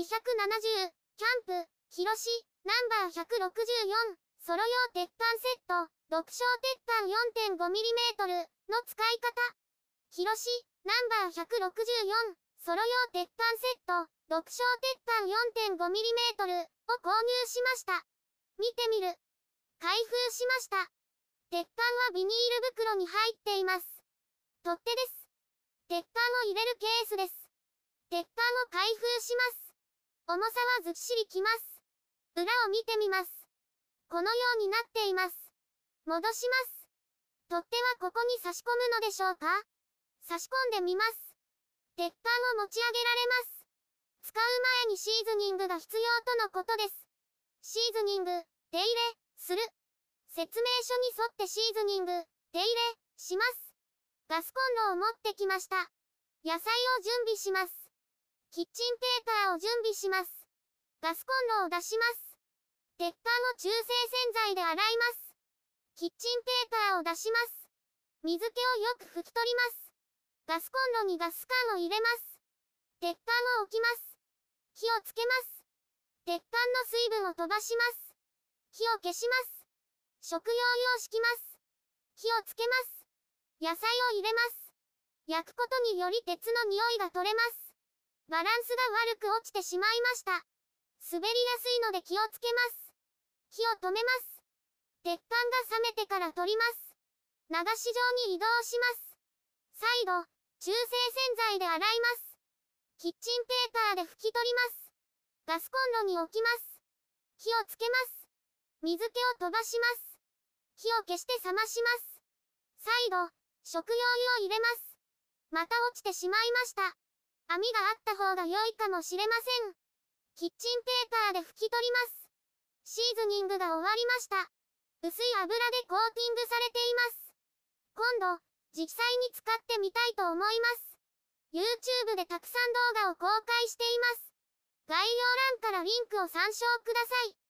270、キャンプ、広し、ナンバー164、ソロ用鉄板セット、極小鉄板 4.5mm の使い方。広し、ナンバー164、ソロ用鉄板セット、極小鉄板 4.5mm を購入しました。見てみる。開封しました。鉄板はビニール袋に入っています。取っ手です。鉄板を入れるケースです。鉄板を開封します。重さはずっしりきます。裏を見てみます。このようになっています。戻します。取っ手はここに差し込むのでしょうか？差し込んでみます。鉄板を持ち上げられます。使う前にシーズニングが必要とのことです。シーズニング、手入れ、する。説明書に沿ってシーズニング、手入れ、します。ガスコンロを持ってきました。野菜を準備します。キッチンペーパーを準備します。ガスコンロを出します。鉄板を中性洗剤で洗います。キッチンペーパーを出します。水気をよく拭き取ります。ガスコンロにガス缶を入れます。鉄板を置きます。火をつけます。鉄板の水分を飛ばします。火を消します。食用用敷きます。火をつけます。野菜を入れます。焼くことにより鉄の匂いが取れます。バランスが悪く落ちてしまいました。滑りやすいので気をつけます。火を止めます。鉄板が冷めてから取ります。流し状に移動します。再度、中性洗剤で洗います。キッチンペーパーで拭き取ります。ガスコンロに置きます。火をつけます。水気を飛ばします。火を消して冷まします。再度、食用油を入れます。また落ちてしまいました。網があった方が良いかもしれません。キッチンペーパーで拭き取ります。シーズニングが終わりました。薄い油でコーティングされています。今度、実際に使ってみたいと思います。YouTube でたくさん動画を公開しています。概要欄からリンクを参照ください。